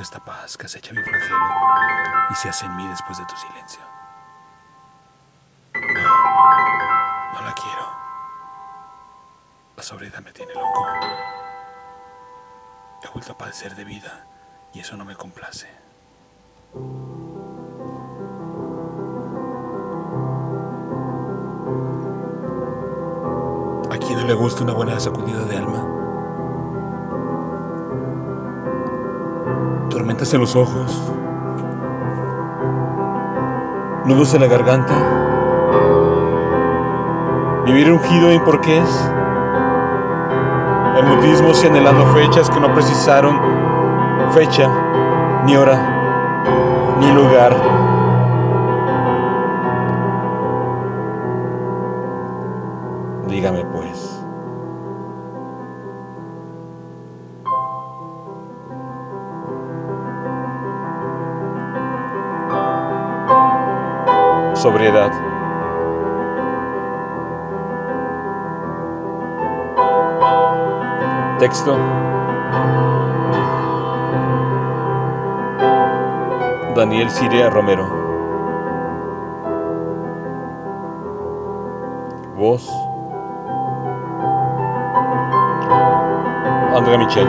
Esta paz que acecha mi flagelo y se hace en mí después de tu silencio. No, no la quiero. La sobriedad me tiene loco. He vuelto a padecer de vida y eso no me complace. ¿A quién no le gusta una buena sacudida de alma? Tormentas en los ojos, nudos en la garganta, vivir ungido en porqués, el mutismo y anhelando fechas que no precisaron fecha, ni hora, ni lugar. Dígame pues. Sobriedad. Texto. Daniel Siria Romero. Voz. André Michel.